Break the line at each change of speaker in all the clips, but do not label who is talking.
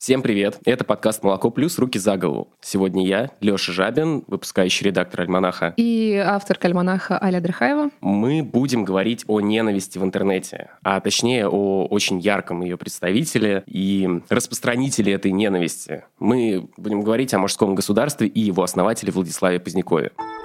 Всем привет! Это подкаст «Молоко плюс. Руки за голову». Сегодня я, Лёша Жабин, выпускающий редактор «Альманаха».
И автор «Альманаха» Аля Драхаева.
Мы будем говорить о ненависти в интернете, а точнее о очень ярком ее представителе и распространителе этой ненависти. Мы будем говорить о мужском государстве и его основателе Владиславе Позднякове.
подкаст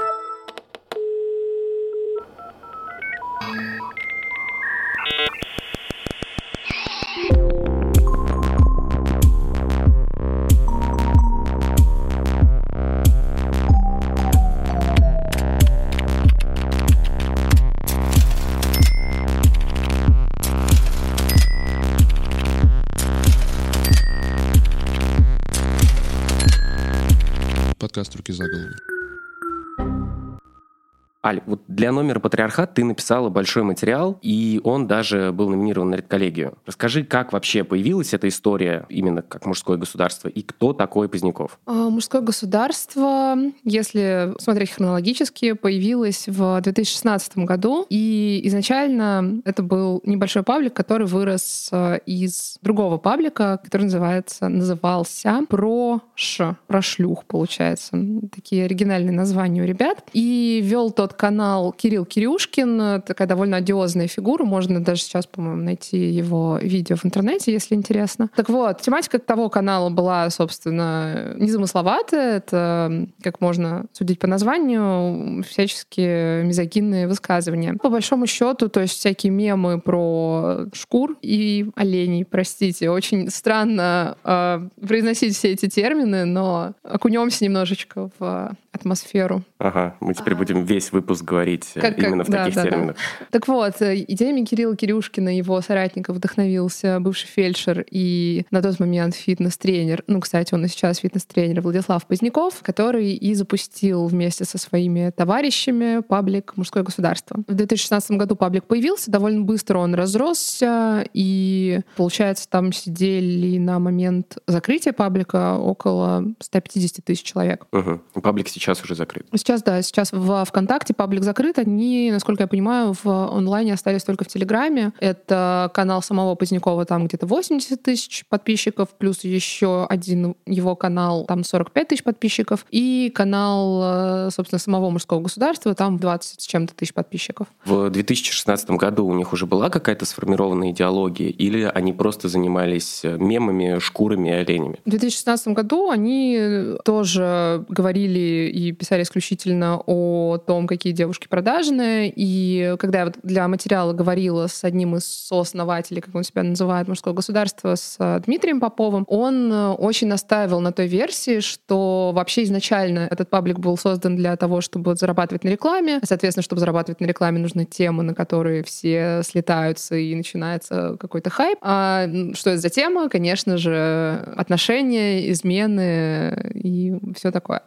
для номера «Патриархат» ты написала большой материал, и он даже был номинирован на редколлегию. Расскажи, как вообще появилась эта история именно как мужское государство, и кто такой Поздняков?
А, мужское государство, если смотреть хронологически, появилось в 2016 году, и изначально это был небольшой паблик, который вырос а, из другого паблика, который называется, назывался про ш, про шлюх, получается. Такие оригинальные названия у ребят. И вел тот канал Кирилл Кирюшкин, такая довольно одиозная фигура, можно даже сейчас, по-моему, найти его видео в интернете, если интересно. Так вот, тематика того канала была, собственно, незамысловатая, это, как можно судить по названию, всяческие мизогинные высказывания. По большому счету, то есть всякие мемы про шкур и оленей, простите, очень странно э, произносить все эти термины, но окунемся немножечко в атмосферу.
Ага, мы теперь а... будем весь выпуск говорить э, как, именно как, в да, таких да, терминах.
Да. Так вот, э, идеями Кирилла Кирюшкина, его соратников вдохновился бывший фельдшер и на тот момент фитнес-тренер, ну, кстати, он и сейчас фитнес-тренер Владислав Поздняков, который и запустил вместе со своими товарищами паблик «Мужское государство». В 2016 году паблик появился, довольно быстро он разросся, и, получается, там сидели на момент закрытия паблика около 150 тысяч человек.
Угу. Паблик сейчас уже закрыт.
Сейчас, да, сейчас в ВКонтакте паблик закрыт. Они, насколько я понимаю, в онлайне остались только в Телеграме. Это канал самого Позднякова, там где-то 80 тысяч подписчиков, плюс еще один его канал, там 45 тысяч подписчиков, и канал, э, собственно, самого мужского государства, там 20 с чем-то тысяч подписчиков.
В 2016 году у них уже была какая-то сформированная идеология, или они просто занимались мемами, шкурами и оленями?
В 2016 году они тоже говорили и писали исключительно о том, какие девушки продажные. И когда я вот для материала говорила с одним из сооснователей, как он себя называет, мужского государства, с э, Дмитрием Поповым, он э, очень настаивал на той версии, что вообще изначально этот паблик был создан для того, чтобы зарабатывать на рекламе. Соответственно, чтобы зарабатывать на рекламе, нужны темы, на которые все слетаются и начинается какой-то хайп. А что это за тема? Конечно же, отношения, измены и все такое.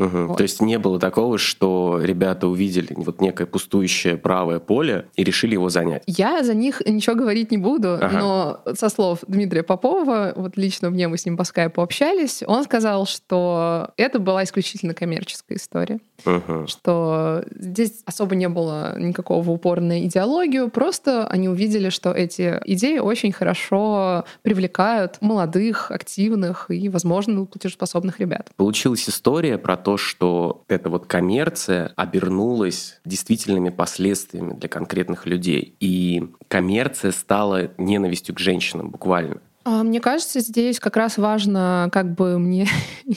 Угу. Вот. То есть не было такого, что ребята увидели вот некое пустующее правое поле и решили его занять?
Я за них ничего говорить не буду, ага. но со слов Дмитрия Попова, вот лично мне мы с ним по скайпу общались, он сказал, что это была исключительно коммерческая история. Угу. Что здесь особо не было никакого упора на идеологию, просто они увидели, что эти идеи очень хорошо привлекают молодых, активных и, возможно, платежеспособных ребят.
Получилась история про то, то, что эта вот коммерция обернулась действительными последствиями для конкретных людей. И коммерция стала ненавистью к женщинам буквально.
А, мне кажется, здесь как раз важно, как бы мне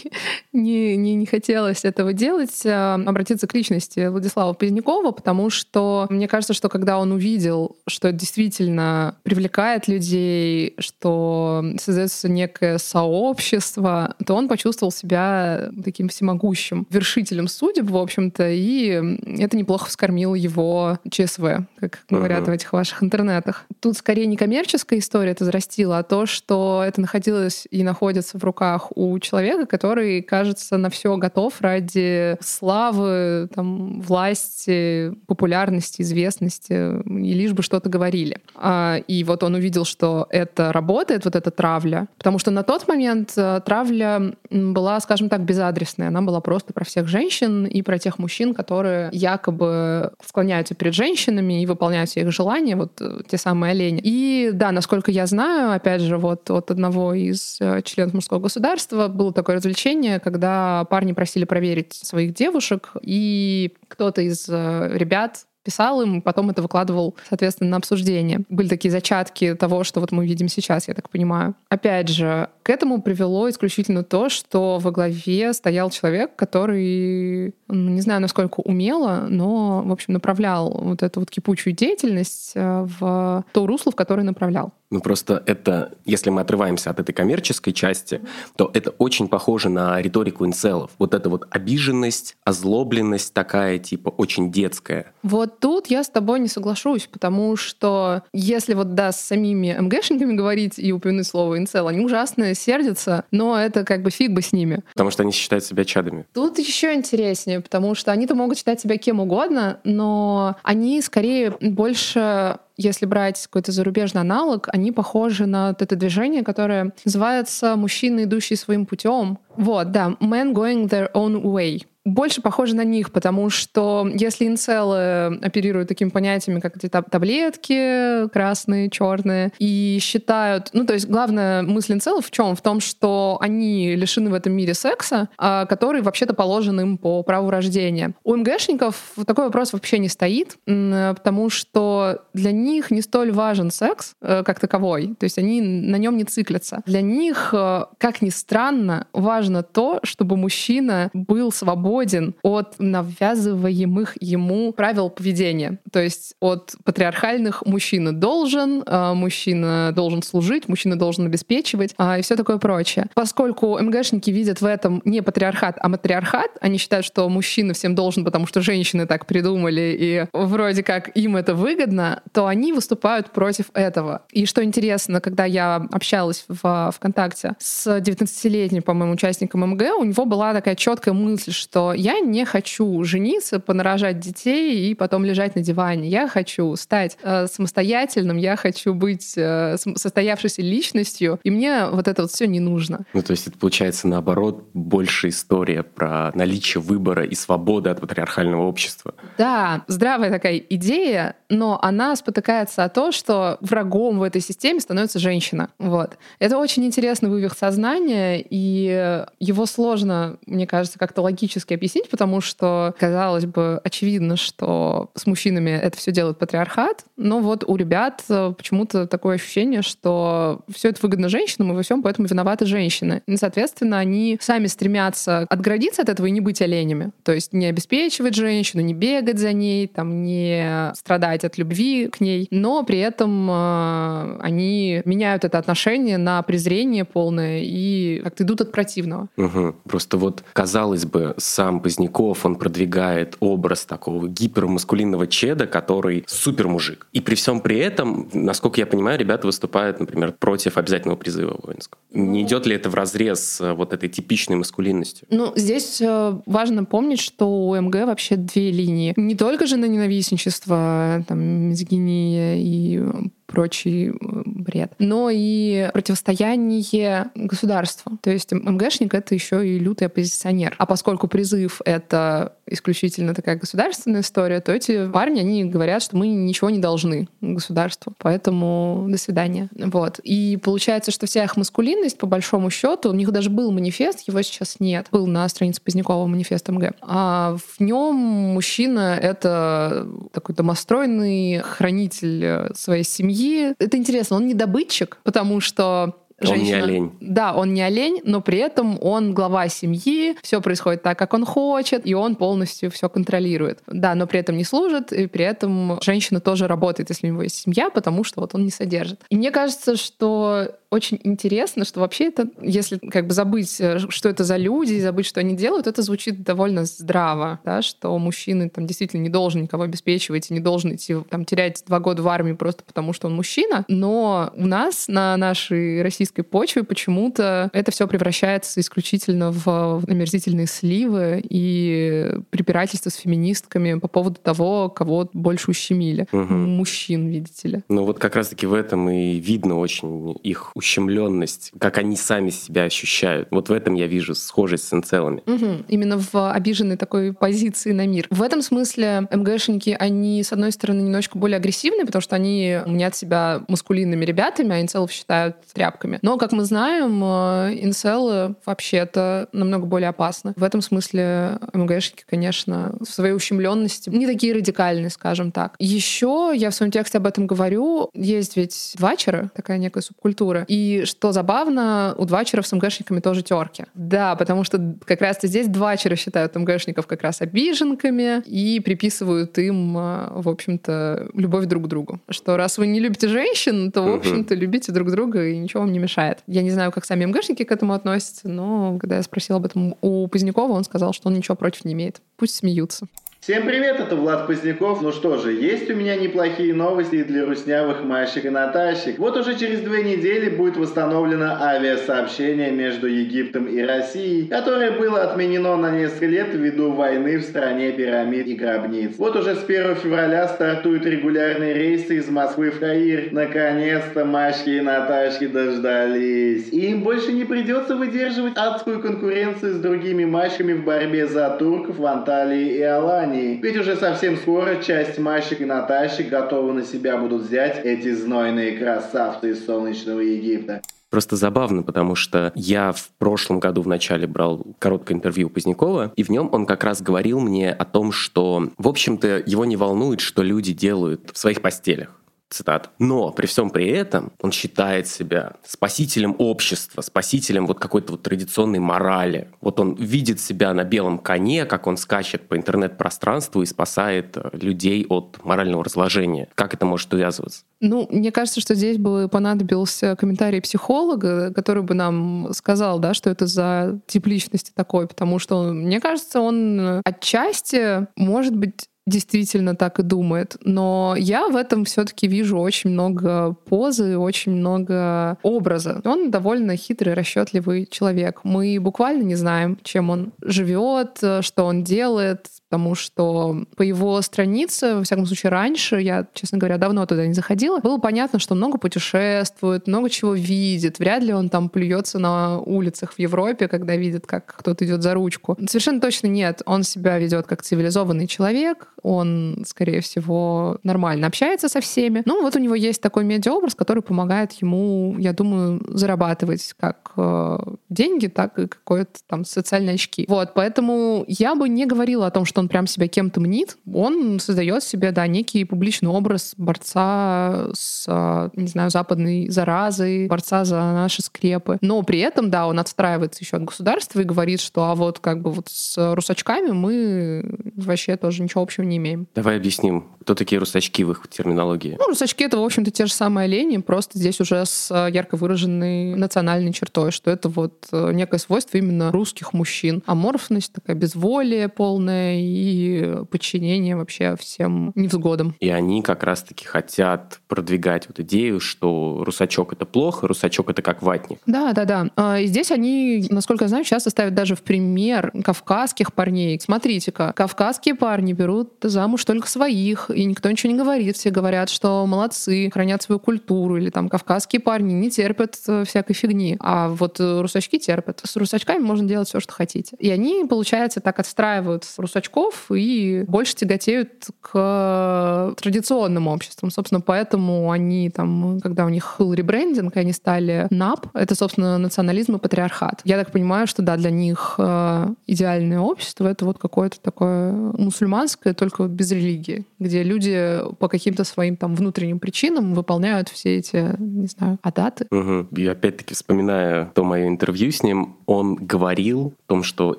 не, не, не хотелось этого делать, а, обратиться к личности Владислава Позднякова, потому что мне кажется, что когда он увидел, что это действительно привлекает людей, что создается некое сообщество, то он почувствовал себя таким всемогущим вершителем судеб, в общем-то, и это неплохо вскормило его ЧСВ, как говорят uh-huh. в этих ваших интернетах. Тут скорее не коммерческая история это зарастила, а то, что это находилось и находится в руках у человека, который, кажется, на все готов ради славы, там, власти, популярности, известности, и лишь бы что-то говорили. А, и вот он увидел, что это работает, вот эта травля, потому что на тот момент э, травля была, скажем так, безадресная. Она была просто про всех женщин и про тех мужчин, которые якобы склоняются перед женщинами и выполняют их желания, вот э, те самые олени. И да, насколько я знаю, опять же, вот от одного из э, членов мужского государства было такое развлечение, когда парни просили проверить своих девушек, и кто-то из э, ребят писал им, потом это выкладывал, соответственно, на обсуждение. Были такие зачатки того, что вот мы видим сейчас, я так понимаю. Опять же, к этому привело исключительно то, что во главе стоял человек, который, ну, не знаю, насколько умело, но, в общем, направлял вот эту вот кипучую деятельность э, в то русло, в которое направлял.
Ну просто это, если мы отрываемся от этой коммерческой части, то это очень похоже на риторику инцелов. Вот эта вот обиженность, озлобленность такая, типа, очень детская.
Вот тут я с тобой не соглашусь, потому что если вот, да, с самими МГшниками говорить и упомянуть слово инцел, они ужасно сердятся, но это как бы фиг бы с ними.
Потому что они считают себя чадами.
Тут еще интереснее, потому что они-то могут считать себя кем угодно, но они скорее больше если брать какой-то зарубежный аналог, они похожи на вот это движение, которое называется «Мужчины, идущие своим путем». Вот, да, «Men going their own way» больше похоже на них, потому что если инцелы оперируют такими понятиями, как эти таблетки красные, черные, и считают... Ну, то есть главная мысль инцелов в чем? В том, что они лишены в этом мире секса, а, который вообще-то положен им по праву рождения. У МГшников такой вопрос вообще не стоит, потому что для них не столь важен секс э, как таковой, то есть они на нем не циклятся. Для них, э, как ни странно, важно то, чтобы мужчина был свободен свободен от навязываемых ему правил поведения. То есть от патриархальных мужчина должен, а, мужчина должен служить, мужчина должен обеспечивать а, и все такое прочее. Поскольку МГшники видят в этом не патриархат, а матриархат, они считают, что мужчина всем должен, потому что женщины так придумали, и вроде как им это выгодно, то они выступают против этого. И что интересно, когда я общалась в ВКонтакте с 19-летним, по-моему, участником МГ, у него была такая четкая мысль, что я не хочу жениться, понарожать детей и потом лежать на диване. Я хочу стать э, самостоятельным, я хочу быть э, состоявшейся личностью, и мне вот это вот все не нужно.
Ну, то есть это получается наоборот больше история про наличие выбора и свободы от патриархального общества.
Да, здравая такая идея, но она спотыкается о том, что врагом в этой системе становится женщина. Вот. Это очень интересный вывих сознания, и его сложно, мне кажется, как-то логически объяснить, потому что, казалось бы, очевидно, что с мужчинами это все делает патриархат, но вот у ребят э, почему-то такое ощущение, что все это выгодно женщинам, и во всем поэтому виноваты женщины. И, соответственно, они сами стремятся отгородиться от этого и не быть оленями. То есть не обеспечивать женщину, не бегать за ней, там, не страдать от любви к ней, но при этом э, они меняют это отношение на презрение полное и как-то идут от противного.
Угу. Просто вот, казалось бы, с сам Поздняков, он продвигает образ такого гипермаскулинного чеда, который супер мужик. И при всем при этом, насколько я понимаю, ребята выступают, например, против обязательного призыва воинского. Не ну. идет ли это в разрез с вот этой типичной маскулинностью?
Ну, здесь э, важно помнить, что у МГ вообще две линии. Не только же на ненавистничество, там, мизогиния и прочий э, бред, но и противостояние государству. То есть МГшник — это еще и лютый оппозиционер. А поскольку призыв — это исключительно такая государственная история, то эти парни, они говорят, что мы ничего не должны государству, поэтому до свидания. Вот. И получается, что вся их маскулинность, по большому счету, у них даже был манифест, его сейчас нет. Был на странице Позднякова манифест МГ. А в нем мужчина — это такой домостройный хранитель своей семьи, семьи. Это интересно, он не добытчик, потому что
Женщина, он не олень.
Да, он не олень, но при этом он глава семьи, все происходит так, как он хочет, и он полностью все контролирует. Да, но при этом не служит, и при этом женщина тоже работает, если у него есть семья, потому что вот он не содержит. И мне кажется, что очень интересно, что вообще это, если как бы забыть, э, что это за люди, забыть, что они делают, это звучит довольно здраво, да, что мужчина там действительно не должен никого обеспечивать и не должен идти там терять два года в армии просто потому, что он мужчина. Но у нас на нашей российской эгоистской почве почему-то это все превращается исключительно в омерзительные сливы и препирательства с феминистками по поводу того, кого больше ущемили. Угу. Мужчин, видите ли.
Ну вот как раз-таки в этом и видно очень их ущемленность, как они сами себя ощущают. Вот в этом я вижу схожесть с инцелами.
Угу. Именно в обиженной такой позиции на мир. В этом смысле МГшники, они, с одной стороны, немножечко более агрессивные, потому что они мнят себя маскулинными ребятами, а инцелов считают тряпками. Но, как мы знаем, э, инцелы вообще-то намного более опасны. В этом смысле МГшники, конечно, в своей ущемленности не такие радикальные, скажем так. Еще я в своем тексте об этом говорю. Есть ведь двачеры, такая некая субкультура. И что забавно, у двачеров с МГшниками тоже терки. Да, потому что как раз-то здесь двачеры считают МГшников как раз обиженками и приписывают им, э, в общем-то, любовь друг к другу. Что раз вы не любите женщин, то, в общем-то, любите друг друга, и ничего вам не мешает. Я не знаю, как сами МГшники к этому относятся, но когда я спросила об этом у Позднякова, он сказал, что он ничего против не имеет. Пусть смеются.
Всем привет, это Влад Поздняков. Ну что же, есть у меня неплохие новости для руснявых Машек и Наташек. Вот уже через две недели будет восстановлено авиасообщение между Египтом и Россией, которое было отменено на несколько лет ввиду войны в стране пирамид и гробниц. Вот уже с 1 февраля стартуют регулярные рейсы из Москвы в Каир. Наконец-то Машки и Наташки дождались. И им больше не придется выдерживать адскую конкуренцию с другими Машками в борьбе за турков в Анталии и Алании. Германии. Ведь уже совсем скоро часть Машек и Наташек готовы на себя будут взять эти знойные красавцы из солнечного Египта.
Просто забавно, потому что я в прошлом году в начале брал короткое интервью Позднякова, и в нем он как раз говорил мне о том, что, в общем-то, его не волнует, что люди делают в своих постелях цитат. Но при всем при этом он считает себя спасителем общества, спасителем вот какой-то вот традиционной морали. Вот он видит себя на белом коне, как он скачет по интернет-пространству и спасает э, людей от морального разложения. Как это может увязываться?
Ну, мне кажется, что здесь бы понадобился комментарий психолога, который бы нам сказал, да, что это за тип личности такой, потому что, мне кажется, он отчасти, может быть, действительно так и думает. Но я в этом все-таки вижу очень много позы, очень много образа. Он довольно хитрый, расчетливый человек. Мы буквально не знаем, чем он живет, что он делает, потому что по его странице, во всяком случае, раньше, я, честно говоря, давно туда не заходила, было понятно, что много путешествует, много чего видит. Вряд ли он там плюется на улицах в Европе, когда видит, как кто-то идет за ручку. Совершенно точно нет. Он себя ведет как цивилизованный человек, он, скорее всего, нормально общается со всеми. Ну, вот у него есть такой медиаобраз, который помогает ему, я думаю, зарабатывать как э, деньги, так и какое-то там социальные очки. Вот, поэтому я бы не говорила о том, что он прям себя кем-то мнит, он создает себе, да, некий публичный образ борца с, не знаю, западной заразой, борца за наши скрепы. Но при этом, да, он отстраивается еще от государства и говорит, что а вот как бы вот с русачками мы вообще тоже ничего общего не имеем.
Давай объясним, кто такие русачки в их терминологии.
Ну, русачки — это, в общем-то, те же самые олени, просто здесь уже с ярко выраженной национальной чертой, что это вот некое свойство именно русских мужчин. Аморфность, такая безволие полная и подчинение вообще всем невзгодам.
И они как раз-таки хотят продвигать вот идею, что русачок — это плохо, русачок — это как ватник.
Да, да, да. А, и здесь они, насколько я знаю, часто ставят даже в пример кавказских парней. Смотрите-ка, кавказские парни берут замуж только своих, и никто ничего не говорит. Все говорят, что молодцы, хранят свою культуру, или там кавказские парни не терпят э, всякой фигни. А вот э, русачки терпят. С русачками можно делать все, что хотите. И они, получается, так отстраивают русачков языков и больше тяготеют к традиционным обществам. Собственно, поэтому они там, когда у них был ребрендинг, они стали НАП, это, собственно, национализм и патриархат. Я так понимаю, что да, для них э, идеальное общество — это вот какое-то такое мусульманское, только без религии, где люди по каким-то своим там внутренним причинам выполняют все эти, не знаю, адаты.
Угу. И опять-таки, вспоминая то мое интервью с ним, он говорил о том, что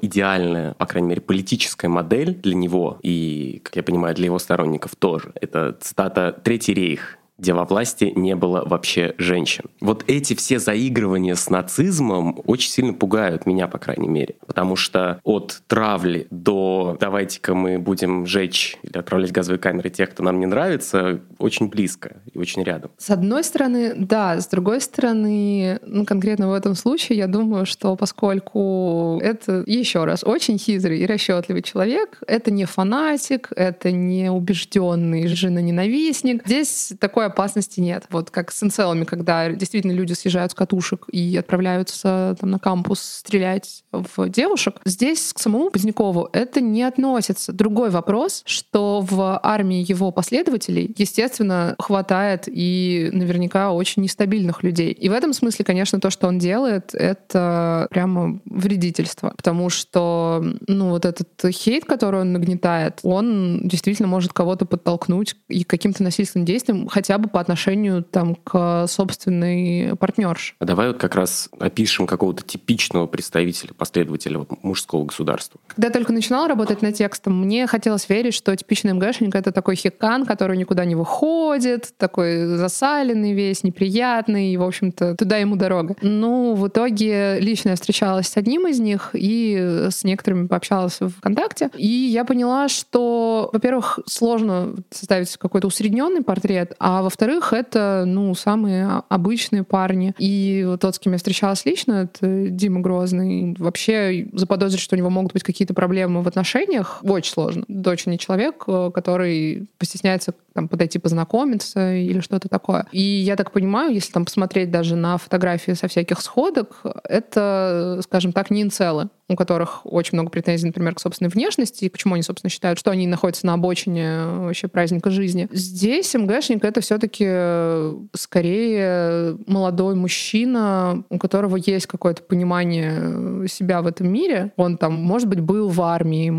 идеальная, по крайней мере, политическая модель для него и, как я понимаю, для его сторонников тоже. Это цитата «Третий рейх». Где во власти не было вообще женщин. Вот эти все заигрывания с нацизмом очень сильно пугают меня, по крайней мере. Потому что от травли до «давайте-ка мы будем жечь или отправлять газовые камеры тех, кто нам не нравится», очень близко и очень рядом.
С одной стороны, да. С другой стороны, ну, конкретно в этом случае, я думаю, что поскольку это, еще раз, очень хитрый и расчетливый человек, это не фанатик, это не убежденный жена-ненавистник. Здесь такой опасности нет. Вот как с инцелами, когда действительно люди съезжают с катушек и отправляются там, на кампус стрелять в девушек. Здесь к самому Позднякову это не относится. Другой вопрос, что в армии его последователей, естественно, хватает и наверняка очень нестабильных людей. И в этом смысле, конечно, то, что он делает, это прямо вредительство. Потому что, ну, вот этот хейт, который он нагнетает, он действительно может кого-то подтолкнуть и каким-то насильственным действием, хотя бы по отношению там, к собственной партнерше.
А давай вот как раз опишем какого-то типичного представителя, последователя вот, мужского государства.
Когда я только начинала работать над текстом, мне хотелось верить, что типичный МГшник — это такой хикан, который никуда не выходит, такой засаленный весь, неприятный, и, в общем-то, туда ему дорога. Ну, в итоге лично я встречалась с одним из них и с некоторыми пообщалась в ВКонтакте, и я поняла, что, во-первых, сложно составить какой-то усредненный портрет, а во-вторых, это, ну, самые обычные парни. И тот, с кем я встречалась лично, это Дима Грозный. Вообще заподозрить, что у него могут быть какие-то проблемы в отношениях, очень сложно. Дочь не человек, э, который постесняется там, подойти познакомиться или что-то такое. И я так понимаю, если там посмотреть даже на фотографии со всяких сходок, это, скажем так, не инцелы у которых очень много претензий, например, к собственной внешности, и почему они, собственно, считают, что они находятся на обочине вообще праздника жизни. Здесь МГшник — это все таки скорее молодой мужчина, у которого есть какое-то понимание себя в этом мире. Он там, может быть, был в армии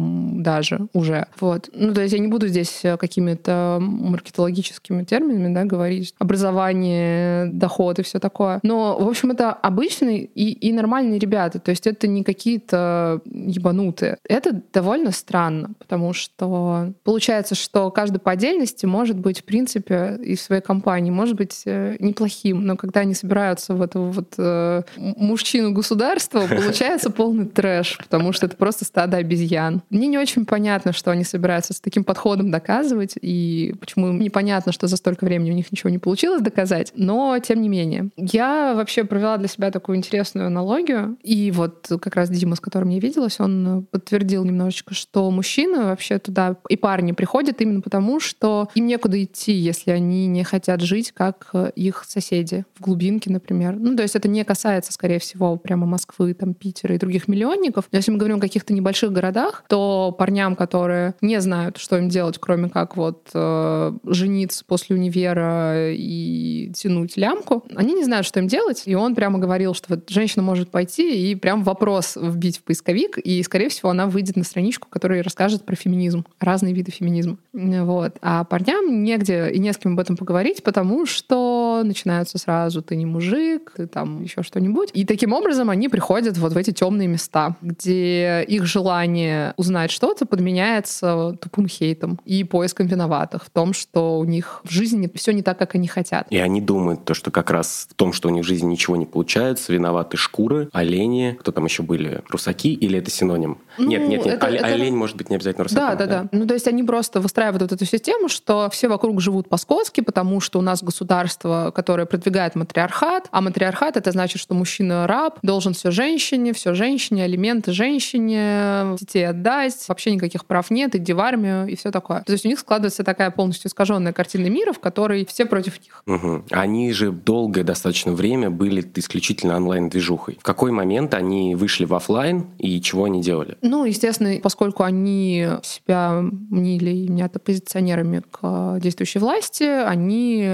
даже уже. Вот. Ну, то есть я не буду здесь какими-то маркетологическими терминами да, говорить. Образование, доход и все такое. Но, в общем, это обычные и, и нормальные ребята. То есть это не какие-то ебанутые. Это довольно странно, потому что получается, что каждый по отдельности может быть, в принципе, и в своей компании может быть э, неплохим, но когда они собираются в эту вот э, мужчину государства, получается полный трэш, потому что это просто стадо обезьян. Мне не очень понятно, что они собираются с таким подходом доказывать, и почему непонятно, что за столько времени у них ничего не получилось доказать, но тем не менее. Я вообще провела для себя такую интересную аналогию, и вот как раз Дима которым я виделась, он подтвердил немножечко, что мужчины вообще туда и парни приходят именно потому, что им некуда идти, если они не хотят жить, как их соседи в глубинке, например. Ну, то есть это не касается, скорее всего, прямо Москвы, там, Питера и других миллионников. Но если мы говорим о каких-то небольших городах, то парням, которые не знают, что им делать, кроме как вот э, жениться после универа и тянуть лямку, они не знают, что им делать. И он прямо говорил, что вот женщина может пойти и прям вопрос вбить в поисковик, и, скорее всего, она выйдет на страничку, которая расскажет про феминизм, разные виды феминизма. Вот. А парням негде и не с кем об этом поговорить, потому что начинаются сразу «ты не мужик», «ты там еще что-нибудь». И таким образом они приходят вот в эти темные места, где их желание узнать что-то подменяется тупым хейтом и поиском виноватых в том, что у них в жизни все не так, как они хотят.
И они думают, то, что как раз в том, что у них в жизни ничего не получается, виноваты шкуры, олени, кто там еще были, русаки или это синоним? Ну, нет, нет, нет. Это, Олень, это... олень может быть не обязательно русаком.
Да, да, да, да. Ну, то есть они просто выстраивают вот эту систему, что все вокруг живут по-скотски, потому что у нас государство, которое продвигает матриархат, а матриархат это значит, что мужчина раб, должен все женщине, все женщине, алименты женщине, детей отдать, вообще никаких прав нет, иди в армию и все такое. То есть у них складывается такая полностью искаженная картина мира, в которой все против них.
Угу. Они же долгое достаточно время были исключительно онлайн-движухой. В какой момент они вышли в офлайн и чего они делали?
Ну, естественно, поскольку они себя мнили именно оппозиционерами к действующей власти, они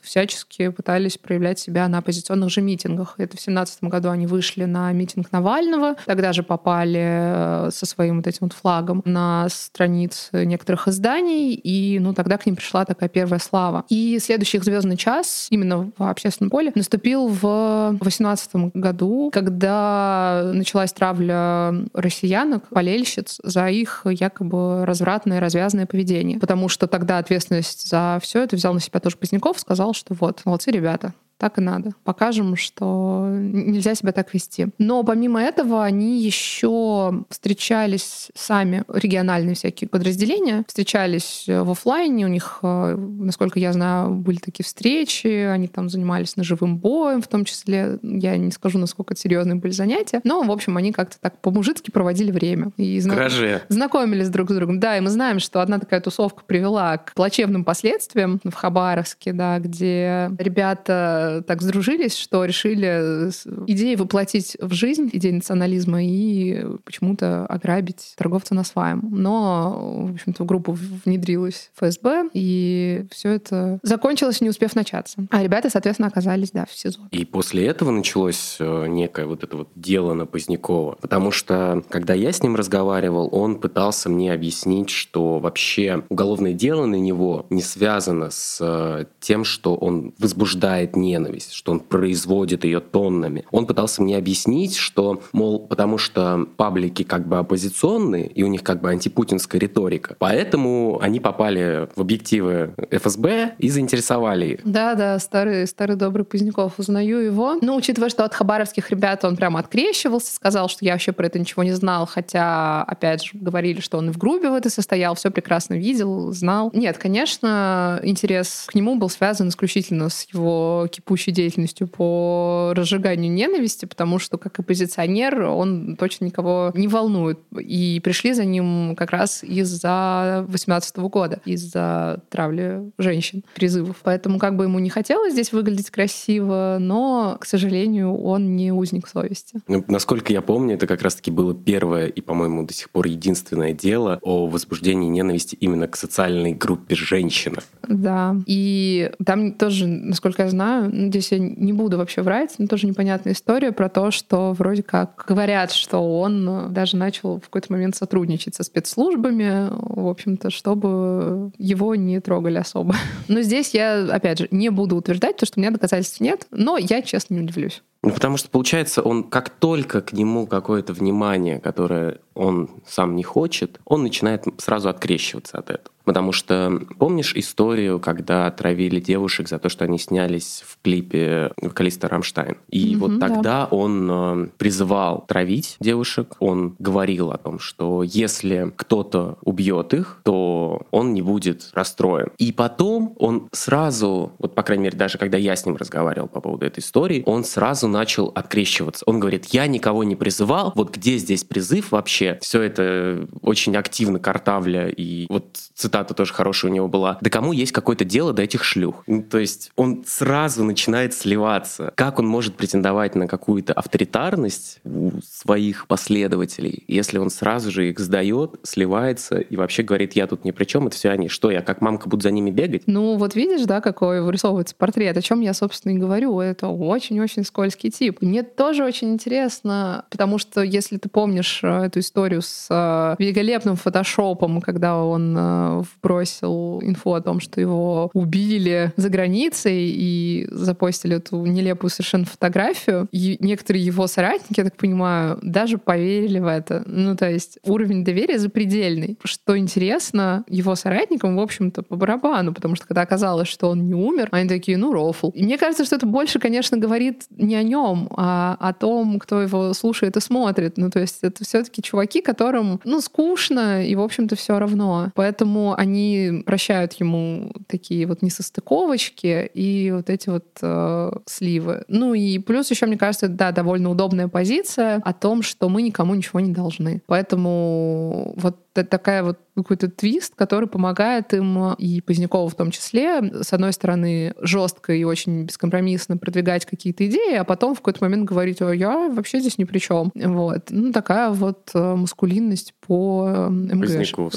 всячески пытались проявлять себя на оппозиционных же митингах. Это в 2017 году они вышли на митинг Навального, тогда же попали э, со своим вот этим вот флагом на страницы некоторых изданий, и ну, тогда к ним ним пришла такая первая слава. И следующий их звездный час именно в общественном поле наступил в 2018 году, когда началась травля россиянок, болельщиц за их якобы развратное, развязанное поведение. Потому что тогда ответственность за все это взял на себя тоже Поздняков, сказал, что вот, молодцы ребята, так и надо. Покажем, что нельзя себя так вести. Но помимо этого они еще встречались сами, региональные всякие подразделения, встречались в офлайне, у них, э, насколько я знаю, были такие встречи, они там занимались ножевым боем, в том числе, я не скажу, насколько это серьезные были занятия, но, в общем, они как-то так по-мужицки проводили время.
И зна...
знакомились друг с другом. Да, и мы знаем, что одна такая тусовка привела к плачевным последствиям в Хабаровске, да, где ребята так сдружились, что решили идеи воплотить в жизнь, идеи национализма, и почему-то ограбить торговца на сваем. Но, в общем-то, в группу внедрилась ФСБ, и все это закончилось, не успев начаться. А ребята, соответственно, оказались, да, в СИЗО.
И после этого началось э, некое вот это вот дело на Позднякова. Потому что, когда я с ним разговаривал, он пытался мне объяснить, что вообще уголовное дело на него не связано с э, тем, что он возбуждает ненависть ненависть, что он производит ее тоннами. Он пытался мне объяснить, что, мол, потому что паблики как бы оппозиционные, и у них как бы антипутинская риторика, поэтому они попали в объективы ФСБ и заинтересовали их.
Да-да, старый, старый добрый Поздняков, узнаю его. Ну, учитывая, что от хабаровских ребят он прямо открещивался, сказал, что я вообще про это ничего не знал, хотя, опять же, говорили, что он в группе в этой состоял, все прекрасно видел, знал. Нет, конечно, интерес к нему был связан исключительно с его текущей деятельностью по разжиганию ненависти, потому что как оппозиционер он точно никого не волнует. И пришли за ним как раз из-за 18 года, из-за травли женщин, призывов. Поэтому как бы ему не хотелось здесь выглядеть красиво, но, к сожалению, он не узник совести.
Ну, насколько я помню, это как раз-таки было первое и, по-моему, до сих пор единственное дело о возбуждении ненависти именно к социальной группе женщины.
Да. И там тоже, насколько я знаю, здесь я не буду вообще врать, но тоже непонятная история про то, что вроде как говорят, что он э, даже начал в какой-то момент сотрудничать со спецслужбами, в общем-то, чтобы его не трогали особо. Но здесь я, опять же, не буду утверждать, то, что у меня доказательств нет, но я, честно, не удивлюсь.
Ну, потому что, получается, он как только к нему какое-то внимание, которое он сам не хочет, он начинает сразу открещиваться от этого. Потому что помнишь историю, когда травили девушек за то, что они снялись в клипе вокалиста Рамштайн? И mm-hmm, вот тогда да. он э, призывал травить девушек, он говорил о том, что если кто-то убьет их, то он не будет расстроен. И потом он сразу, вот по крайней мере, даже когда я с ним разговаривал по поводу этой истории, он сразу начал открещиваться. Он говорит, я никого не призывал, вот где здесь призыв вообще? Все это очень активно картавля, и вот цитата тоже хорошая у него была, да кому есть какое-то дело до этих шлюх? Ну, то есть он сразу начинает сливаться. Как он может претендовать на какую-то авторитарность у своих последователей, если он сразу же их сдает, сливается и вообще говорит, я тут ни при чем, это все они. Что, я как мамка буду за ними бегать?
Ну вот видишь, да, какой вырисовывается портрет, о чем я, собственно, и говорю. Это очень-очень скользкий близкий тип. Мне тоже очень интересно, потому что если ты помнишь э, эту историю с э, великолепным фотошопом, когда он э, вбросил инфу о том, что его убили за границей и запостили эту нелепую совершенно фотографию, и некоторые его соратники, я так понимаю, даже поверили в это. Ну, то есть уровень доверия запредельный. Что интересно, его соратникам, в общем-то, по барабану, потому что когда оказалось, что он не умер, они такие, ну, рофл. И мне кажется, что это больше, конечно, говорит не о нем, а о том, кто его слушает и смотрит. Ну, то есть это все-таки чуваки, которым, ну, скучно и, в общем-то, все равно. Поэтому они прощают ему такие вот несостыковочки и вот эти вот э, сливы. Ну и плюс еще, мне кажется, да, довольно удобная позиция о том, что мы никому ничего не должны. Поэтому вот такая вот какой-то твист, который помогает им, и Позднякову в том числе, с одной стороны, жестко и очень бескомпромиссно продвигать какие-то идеи, а потом в какой-то момент говорить, о, я вообще здесь ни при чем. Вот. Ну, такая вот э, маскулинность по МГ.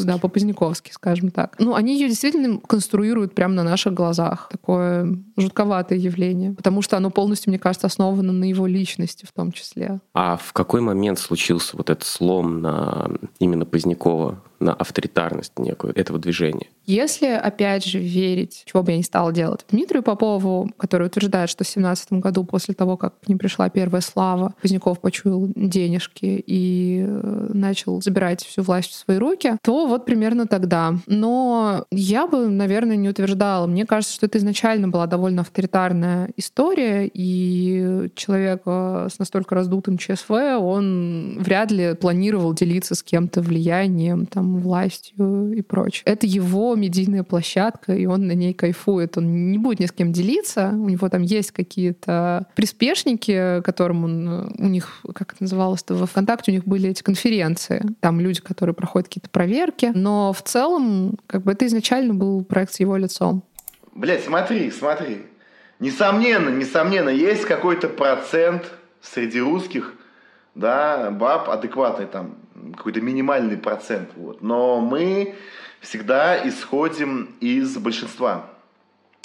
Да, по Поздняковски, скажем так. Ну, они ее действительно конструируют прямо на наших глазах. Такое жутковатое явление. Потому что оно полностью, мне кажется, основано на его личности в том числе.
А в какой момент случился вот этот слом на именно Позднякова? На авторитарность некую этого движения.
Если, опять же, верить, чего бы я не стала делать, Дмитрию Попову, который утверждает, что в 17 году, после того, как к ним пришла первая слава, Поздняков почуял денежки и э, начал забирать всю власть в свои руки, то вот примерно тогда. Но я бы, наверное, не утверждала. Мне кажется, что это изначально была довольно авторитарная история, и человек э, с настолько раздутым ЧСВ, он вряд ли планировал делиться с кем-то влиянием, там, властью и прочее. Это его медийная площадка, и он на ней кайфует. Он не будет ни с кем делиться. У него там есть какие-то приспешники, которым он, у них, как это называлось, во ВКонтакте у них были эти конференции. Там люди, которые проходят какие-то проверки. Но в целом, как бы это изначально был проект с его лицом.
Блять, смотри, смотри. Несомненно, несомненно, есть какой-то процент среди русских, да, баб адекватный там, какой-то минимальный процент. Вот. Но мы всегда исходим из большинства.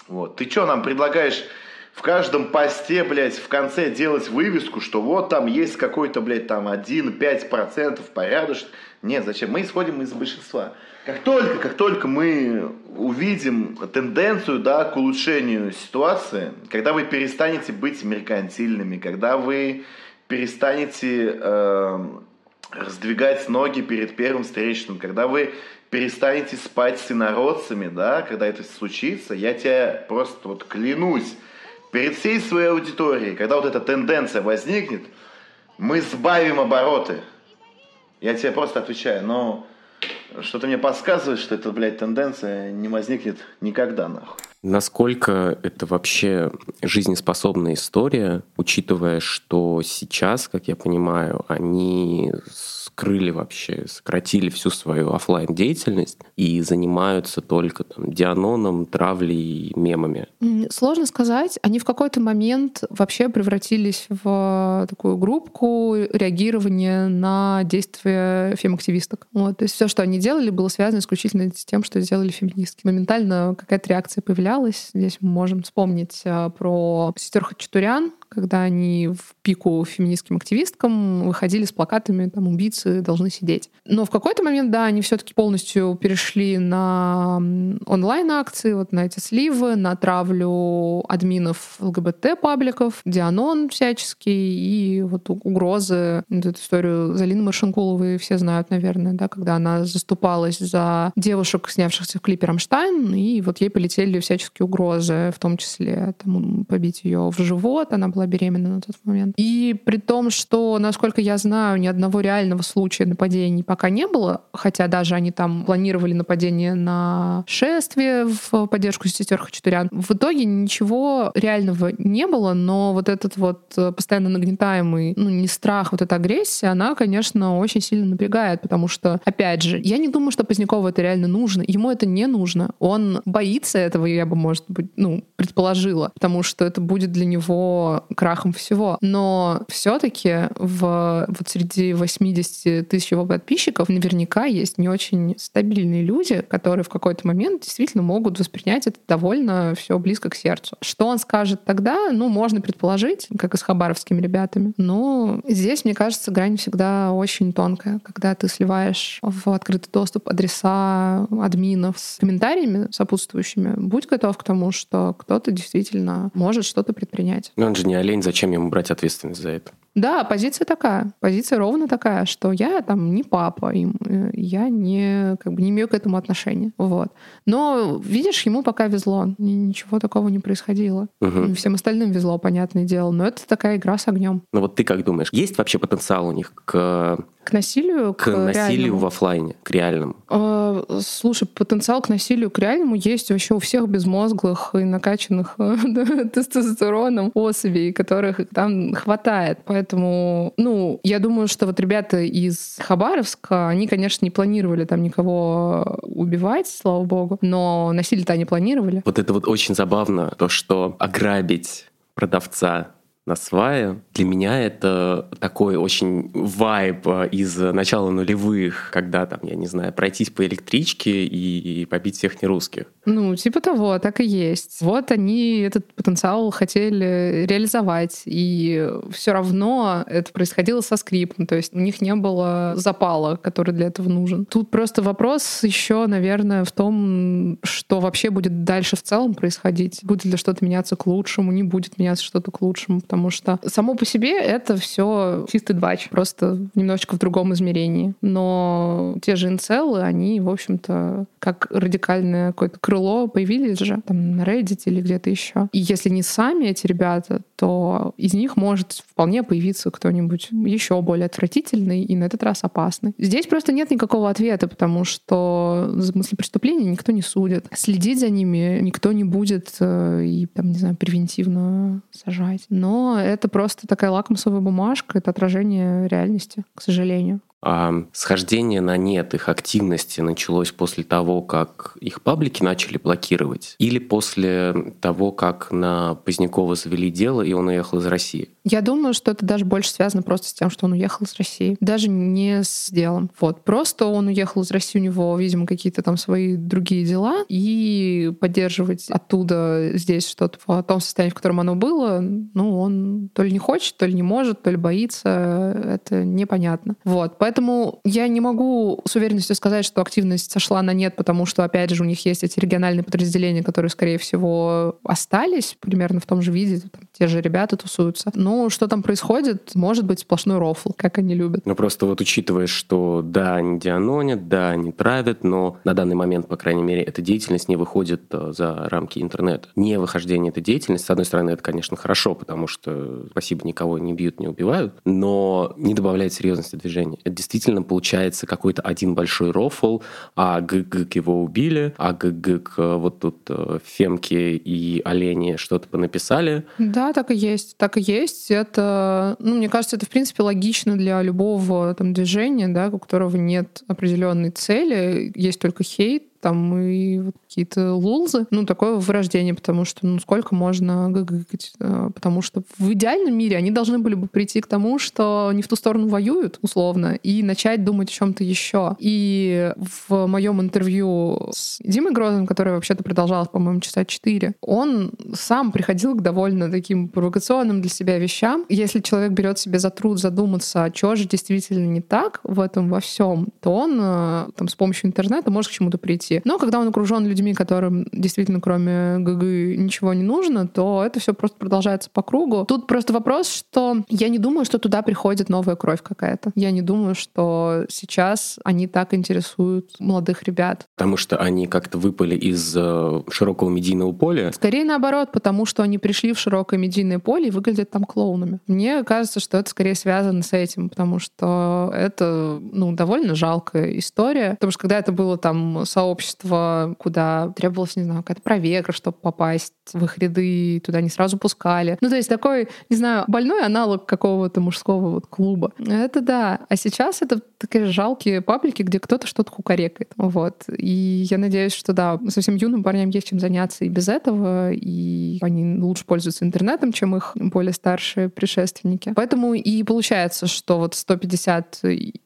Вот. Ты что нам предлагаешь в каждом посте, блядь, в конце делать вывеску, что вот там есть какой-то, блядь, там 1-5% порядочных. Нет, зачем? Мы исходим из большинства. Как только, как только мы увидим тенденцию да, к улучшению ситуации, когда вы перестанете быть меркантильными, когда вы перестанете э, раздвигать ноги перед первым встречным, когда вы перестанете спать с инородцами, да, когда это случится, я тебе просто вот клянусь, перед всей своей аудиторией, когда вот эта тенденция возникнет, мы сбавим обороты. Я тебе просто отвечаю, но что-то мне подсказывает, что эта, блядь, тенденция не возникнет никогда, нахуй.
Насколько это вообще жизнеспособная история, учитывая, что сейчас, как я понимаю, они скрыли вообще, сократили всю свою офлайн деятельность и занимаются только там, дианоном, травлей, мемами?
Сложно сказать. Они в какой-то момент вообще превратились в такую группку реагирования на действия фем-активисток. Вот. То есть все, что они делали, было связано исключительно с тем, что сделали феминистки. Моментально какая-то реакция появлялась. Здесь мы можем вспомнить а, про сестер Хачатурян, когда они в пику феминистским активисткам выходили с плакатами там убийцы должны сидеть. Но в какой-то момент, да, они все-таки полностью перешли на онлайн-акции, вот на эти сливы, на травлю админов ЛГБТ-пабликов, Дианон всяческий и вот угрозы. Эту историю Залины Маршинкуловой все знают, наверное, да, когда она заступалась за девушек, снявшихся в клипе «Рамштайн», и вот ей полетели всяческие угрозы, в том числе там, побить ее в живот, она была была беременна на тот момент. И при том, что, насколько я знаю, ни одного реального случая нападений пока не было, хотя даже они там планировали нападение на шествие в поддержку сестер Хачатурян. В итоге ничего реального не было, но вот этот вот постоянно нагнетаемый, ну, не страх, вот эта агрессия, она, конечно, очень сильно напрягает, потому что, опять же, я не думаю, что Позднякову это реально нужно. Ему это не нужно. Он боится этого, я бы, может быть, ну, предположила, потому что это будет для него крахом всего. Но все-таки в, вот среди 80 тысяч его подписчиков наверняка есть не очень стабильные люди, которые в какой-то момент действительно могут воспринять это довольно все близко к сердцу. Что он скажет тогда, ну, можно предположить, как и с хабаровскими ребятами. Но здесь, мне кажется, грань всегда очень тонкая, когда ты сливаешь в открытый доступ адреса админов с комментариями сопутствующими. Будь готов к тому, что кто-то действительно может что-то предпринять.
Но он же не олень, зачем ему брать ответственность за это?
Да, позиция такая. Позиция ровно такая, что я там не папа, им, э, я не, как бы, не имею к этому отношения. Вот. Но, видишь, ему пока везло. Ничего такого не происходило. Угу. Всем остальным везло, понятное дело. Но это такая игра с огнем.
Ну вот ты как думаешь, есть вообще потенциал у них к
к насилию?
К, к насилию реальному? в офлайне, к реальному.
Э, слушай, потенциал к насилию к реальному есть вообще у всех безмозглых и накачанных тестостероном особей, которых там хватает. Поэтому, ну, я думаю, что вот ребята из Хабаровска, они, конечно, не планировали там никого убивать, слава богу, но насилие-то они планировали.
Вот это вот очень забавно, то, что ограбить продавца на свае. Для меня это такой очень вайб э, из начала нулевых, когда там, я не знаю, пройтись по электричке и побить всех нерусских.
Ну, типа того, так и есть. Вот они этот потенциал хотели реализовать, и все равно это происходило со скриптом, то есть у них не было запала, который для этого нужен. Тут просто вопрос еще, наверное, в том, что вообще будет дальше в целом происходить. Будет ли что-то меняться к лучшему, не будет меняться что-то к лучшему, потому что само по себе это все чистый двач, просто немножечко в другом измерении. Но те же инцелы, они, в общем-то, как радикальное какое-то крыло появились же там на Reddit или где-то еще. И если не сами эти ребята, то из них может вполне появиться кто-нибудь еще более отвратительный и на этот раз опасный. Здесь просто нет никакого ответа, потому что за мысли преступления никто не судит. Следить за ними никто не будет э, и, там, не знаю, превентивно сажать. Но это просто такая лакмусовая бумажка, это отражение реальности, к сожалению.
А схождение на нет их активности началось после того, как их паблики начали блокировать? Или после того, как на Позднякова завели дело, и он уехал из России?
Я думаю, что это даже больше связано просто с тем, что он уехал из России. Даже не с делом. Вот. Просто он уехал из России, у него, видимо, какие-то там свои другие дела, и поддерживать оттуда здесь что-то в том состоянии, в котором оно было, ну, он то ли не хочет, то ли не может, то ли боится, это непонятно. Вот. Поэтому Поэтому я не могу с уверенностью сказать, что активность сошла на нет, потому что, опять же, у них есть эти региональные подразделения, которые, скорее всего, остались примерно в том же виде. Там, те же ребята тусуются. Но что там происходит, может быть сплошной рофл, как они любят.
Ну просто вот учитывая, что да, они дианонят, да, они травят, но на данный момент, по крайней мере, эта деятельность не выходит э, за рамки интернета. Не выхождение этой деятельности, с одной стороны, это, конечно, хорошо, потому что, спасибо, никого не бьют, не убивают, но не добавляет серьезности движения. Это действительно получается какой-то один большой рофл, а ГГ его убили, а ГГ вот тут э, Фемки и Олени что-то понаписали.
Да, так и есть. Так и есть. Это, ну, мне кажется, это, в принципе, логично для любого там движения, да, у которого нет определенной цели, есть только хейт, там и вот какие-то лулзы. Ну, такое вырождение, потому что, ну, сколько можно гыгать? Э, потому что в идеальном мире они должны были бы прийти к тому, что они в ту сторону воюют, условно, и начать думать о чем-то еще. И в моем интервью с Димой Грозом, которое вообще-то продолжалось, по-моему, часа четыре, он сам приходил к довольно таким провокационным для себя вещам. Если человек берет себе за труд задуматься, а что же действительно не так в этом во всем, то он э, там с помощью интернета может к чему-то прийти пути. Но когда он окружен людьми, которым действительно кроме ГГ ничего не нужно, то это все просто продолжается по кругу. Тут просто вопрос, что я не думаю, что туда приходит новая кровь какая-то. Я не думаю, что сейчас они так интересуют молодых ребят.
Потому что они как-то выпали из э, широкого медийного поля?
Скорее наоборот, потому что они пришли в широкое медийное поле и выглядят там клоунами. Мне кажется, что это скорее связано с этим, потому что это ну, довольно жалкая история. Потому что когда это было там сообщество общество, куда требовалось, не знаю, какая-то проверка, чтобы попасть в их ряды, туда не сразу пускали. Ну, то есть такой, не знаю, больной аналог какого-то мужского вот клуба. Это да. А сейчас это такие жалкие паблики, где кто-то что-то кукарекает. Вот. И я надеюсь, что да, совсем юным парням есть чем заняться и без этого, и они лучше пользуются интернетом, чем их более старшие предшественники. Поэтому и получается, что вот 150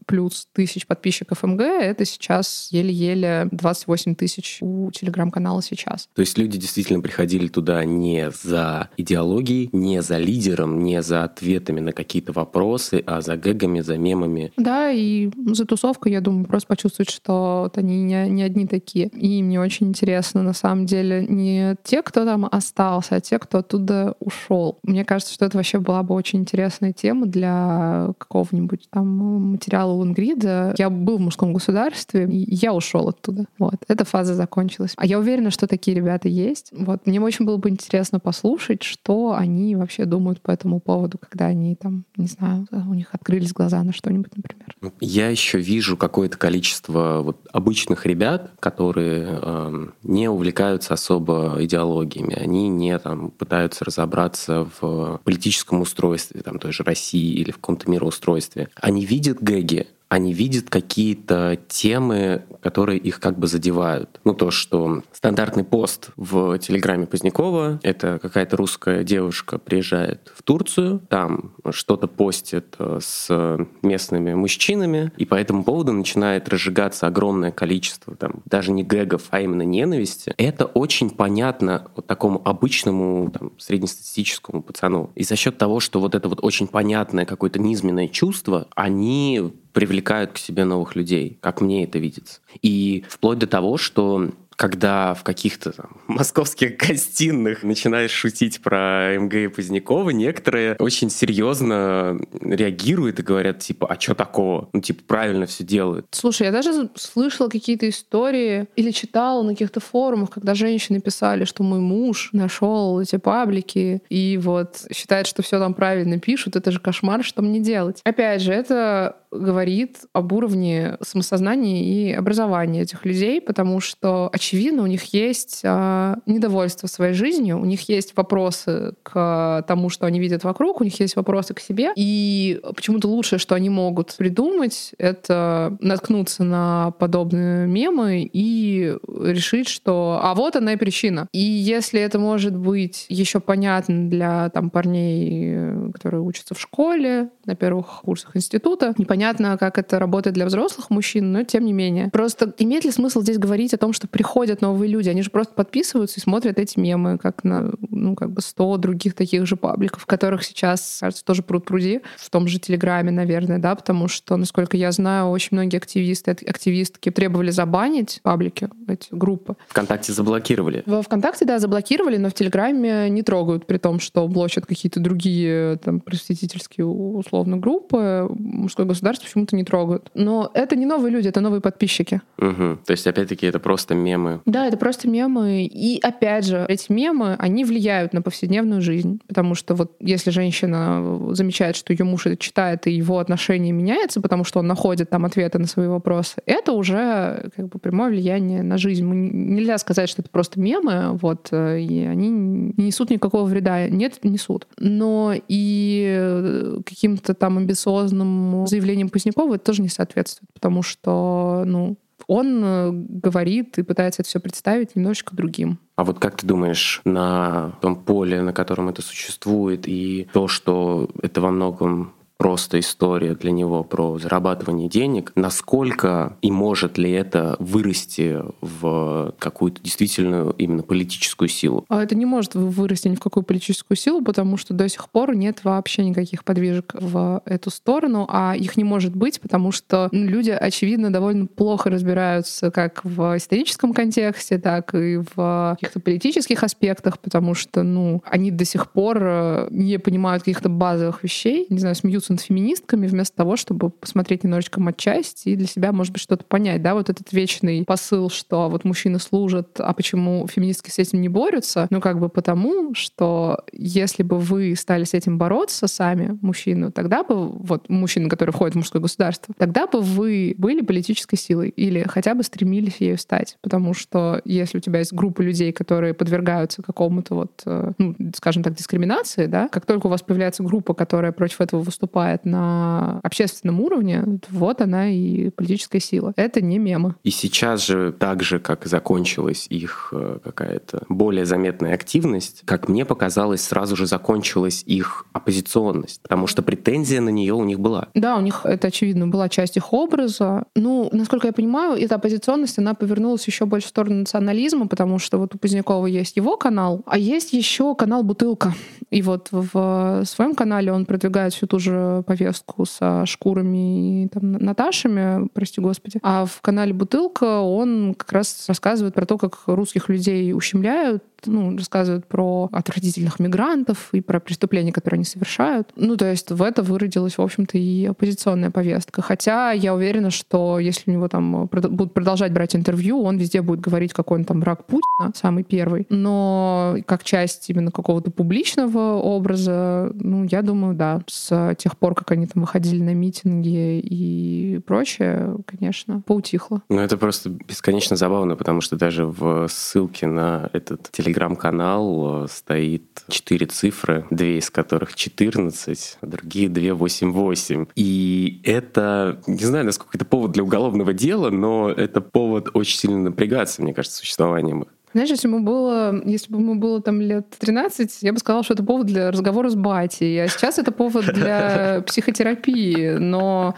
плюс тысяч подписчиков МГ — это сейчас еле-еле 28 тысяч у телеграм-канала сейчас.
То есть люди действительно приходили туда не за идеологией, не за лидером, не за ответами на какие-то вопросы, а за гэгами, за мемами.
Да, и за тусовкой, я думаю, просто почувствовать, что вот они не, не одни такие. И мне очень интересно, на самом деле, не те, кто там остался, а те, кто оттуда ушел. Мне кажется, что это вообще была бы очень интересная тема для какого-нибудь там материала Лунгрида. Я был в мужском государстве, и я ушел оттуда. Вот. Эта фаза закончилась. А я уверена, что такие ребята есть. Вот. Мне очень было бы интересно послушать, что они вообще думают по этому поводу, когда они там, не знаю, у них открылись глаза на что-нибудь, например.
Я еще вижу какое-то количество вот обычных ребят, которые э, не увлекаются особо идеологиями. Они не там, пытаются разобраться в политическом устройстве там, той же России или в каком-то мироустройстве. Они видят гэги, они видят какие-то темы, которые их как бы задевают. Ну, то, что стандартный пост в Телеграме Позднякова — это какая-то русская девушка приезжает в Турцию, там что-то постит э, с местными мужчинами, и по этому поводу начинает разжигаться огромное количество, там, даже не гэгов, а именно ненависти. Это очень понятно вот такому обычному там, среднестатистическому пацану. И за счет того, что вот это вот очень понятное какое-то низменное чувство, они привлекают к себе новых людей, как мне это видится. И вплоть до того, что когда в каких-то там, московских гостиных начинаешь шутить про МГ и Позднякова, некоторые очень серьезно реагируют и говорят, типа, а что такого? Ну, типа, правильно все делают.
Слушай, я даже слышала какие-то истории или читала на каких-то форумах, когда женщины писали, что мой муж нашел эти паблики и вот считает, что все там правильно пишут. Это же кошмар, что мне делать? Опять же, это говорит об уровне самосознания и образования этих людей, потому что, очевидно, у них есть э, недовольство своей жизнью, у них есть вопросы к тому, что они видят вокруг, у них есть вопросы к себе. И почему-то лучшее, что они могут придумать, это наткнуться на подобные мемы и решить, что а вот она и причина. И если это может быть еще понятно для там, парней, которые учатся в школе, на первых курсах института, непонятно, как это работает для взрослых мужчин, но тем не менее. Просто имеет ли смысл здесь говорить о том, что приходят новые люди? Они же просто подписываются и смотрят эти мемы, как на, ну, как бы 100 других таких же пабликов, в которых сейчас, кажется, тоже пруд пруди, в том же Телеграме, наверное, да, потому что, насколько я знаю, очень многие активисты, активистки требовали забанить паблики, эти группы.
Вконтакте заблокировали.
Во Вконтакте, да, заблокировали, но в Телеграме не трогают, при том, что блочат какие-то другие там просветительские условно группы, мужское государство почему-то не трогают. Но это не новые люди, это новые подписчики.
Угу. То есть, опять-таки, это просто мемы.
Да, это просто мемы. И, опять же, эти мемы, они влияют на повседневную жизнь. Потому что вот если женщина замечает, что ее муж это читает, и его отношение меняется, потому что он находит там ответы на свои вопросы, это уже как бы прямое влияние на жизнь. Нельзя сказать, что это просто мемы, вот, э, и они не несут никакого вреда. Нет, несут. Но и каким-то там амбициозным заявлением Позднякова это тоже не соответствует, потому что, ну, он э, говорит и пытается это все представить немножечко другим.
А вот как ты думаешь, на том поле, на котором это существует, и то, что это во многом просто история для него про зарабатывание денег, насколько и может ли это вырасти в какую-то действительно именно политическую силу?
А это не может вырасти ни в какую политическую силу, потому что до сих пор нет вообще никаких подвижек в эту сторону, а их не может быть, потому что люди, очевидно, довольно плохо разбираются как в историческом контексте, так и в каких-то политических аспектах, потому что, ну, они до сих пор э, не понимают каких-то базовых вещей, не знаю, смеются над феминистками вместо того, чтобы посмотреть немножечко матчасть и для себя, может быть, что-то понять. Да, вот этот вечный посыл, что вот мужчины служат, а почему феминистки с этим не борются? Ну, как бы потому, что если бы вы стали с этим бороться сами, мужчины, тогда бы, вот мужчины, которые входят в мужское государство, тогда бы вы были политической силой или хотя бы стремились ею стать. Потому что если у тебя есть группа людей, которые подвергаются какому-то вот, э, ну, скажем так, дискриминации, да, как только у вас появляется группа, которая против этого выступает, выступает на общественном уровне, вот она и политическая сила. Это не мемы.
И сейчас же, так же, как закончилась их э, какая-то более заметная активность, как мне показалось, сразу же закончилась их оппозиционность, потому что претензия на нее у них была.
Да, у них это, очевидно, была часть их образа. Ну, насколько я понимаю, эта оппозиционность, она повернулась еще больше в сторону национализма, потому что вот у Позднякова есть его канал, а есть еще канал «Бутылка». И вот в своем канале он продвигает всю ту же повестку со шкурами и там, Наташами, прости господи. А в канале «Бутылка» он как раз рассказывает про то, как русских людей ущемляют, ну, рассказывают про отвратительных мигрантов и про преступления, которые они совершают. Ну, то есть в это выродилась, в общем-то, и оппозиционная повестка. Хотя я уверена, что если у него там будут продолжать брать интервью, он везде будет говорить, какой он там враг Путина, самый первый. Но как часть именно какого-то публичного образа, ну, я думаю, да, с тех пор, как они там выходили на митинги и прочее, конечно, поутихло.
Ну, это просто бесконечно забавно, потому что даже в ссылке на этот телеграм телеграм-канал стоит четыре цифры, две из которых 14, а другие две 88. И это, не знаю, насколько это повод для уголовного дела, но это повод очень сильно напрягаться, мне кажется, существованием их.
Знаешь, если ему было, если бы ему было там лет 13, я бы сказала, что это повод для разговора с батей. А сейчас это повод для психотерапии. Но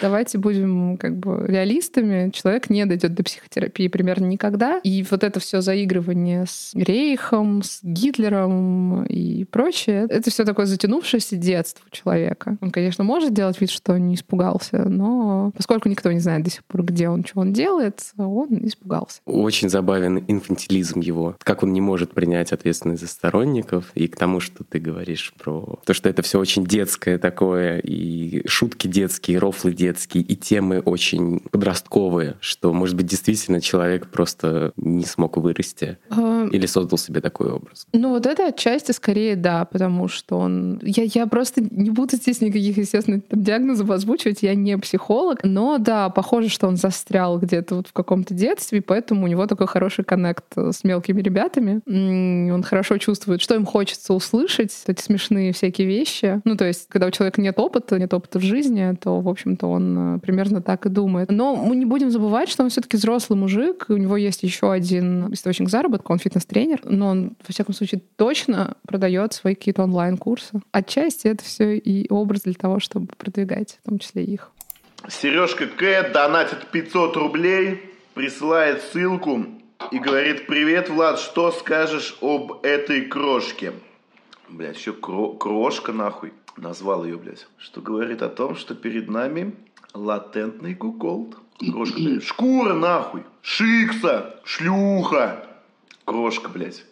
давайте будем как бы реалистами. Человек не дойдет до психотерапии примерно никогда. И вот это все заигрывание с Рейхом, с Гитлером и прочее, это все такое затянувшееся детство человека. Он, конечно, может делать вид, что не испугался, но поскольку никто не знает до сих пор, где он, что он делает, он испугался.
Очень забавен инфантилизм его, как он не может принять ответственность за сторонников, и к тому, что ты говоришь про то, что это все очень детское такое, и шутки детские, и рофлы детские, и темы очень подростковые, что, может быть, действительно человек просто не смог вырасти а... или создал себе такой образ.
Ну вот это отчасти скорее да, потому что он... Я, я просто не буду здесь никаких, естественно, там, диагнозов озвучивать, я не психолог, но да, похоже, что он застрял где-то вот в каком-то детстве, поэтому у него такой хороший коннект с мелкими ребятами. Он хорошо чувствует, что им хочется услышать, эти смешные всякие вещи. Ну, то есть, когда у человека нет опыта, нет опыта в жизни, то, в общем-то, он э, примерно так и думает. Но мы не будем забывать, что он все-таки взрослый мужик, у него есть еще один источник заработка, он фитнес-тренер, но он, во всяком случае, точно продает свои какие-то онлайн-курсы. Отчасти это все и образ для того, чтобы продвигать, в том числе их.
Сережка К донатит 500 рублей, присылает ссылку и говорит, привет, Влад, что скажешь об этой крошке? Блять, еще кро крошка нахуй. Назвал ее, блядь. Что говорит о том, что перед нами латентный куколд. Крошка, блядь. Шкура нахуй. Шикса. Шлюха. Крошка, блядь.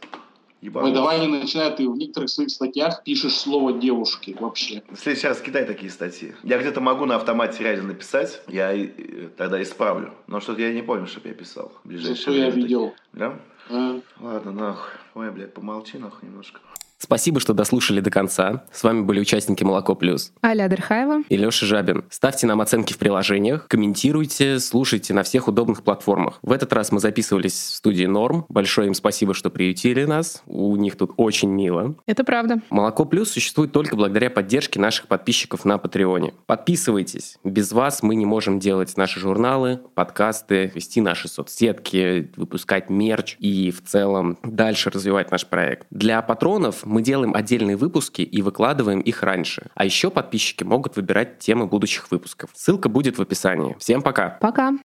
Ебанулся. Ой, давай не начинай, ты в некоторых своих статьях пишешь слово девушки вообще.
Раз кидай такие статьи. Я где-то могу на автомате реально написать, я э, тогда исправлю. Но что-то я не помню, чтобы я писал.
Ближайшее что я видел.
Да? А? Ладно, нахуй. Ой, блядь, помолчи нахуй немножко.
Спасибо, что дослушали до конца. С вами были участники «Молоко плюс».
Аля Дерхаева.
И Леша Жабин. Ставьте нам оценки в приложениях, комментируйте, слушайте на всех удобных платформах. В этот раз мы записывались в студии «Норм». Большое им спасибо, что приютили нас. У них тут очень мило.
Это правда.
«Молоко плюс» существует только благодаря поддержке наших подписчиков на Патреоне. Подписывайтесь. Без вас мы не можем делать наши журналы, подкасты, вести наши соцсетки, выпускать мерч и в целом дальше развивать наш проект. Для патронов мы делаем отдельные выпуски и выкладываем их раньше. А еще подписчики могут выбирать темы будущих выпусков. Ссылка будет в описании. Всем пока.
Пока.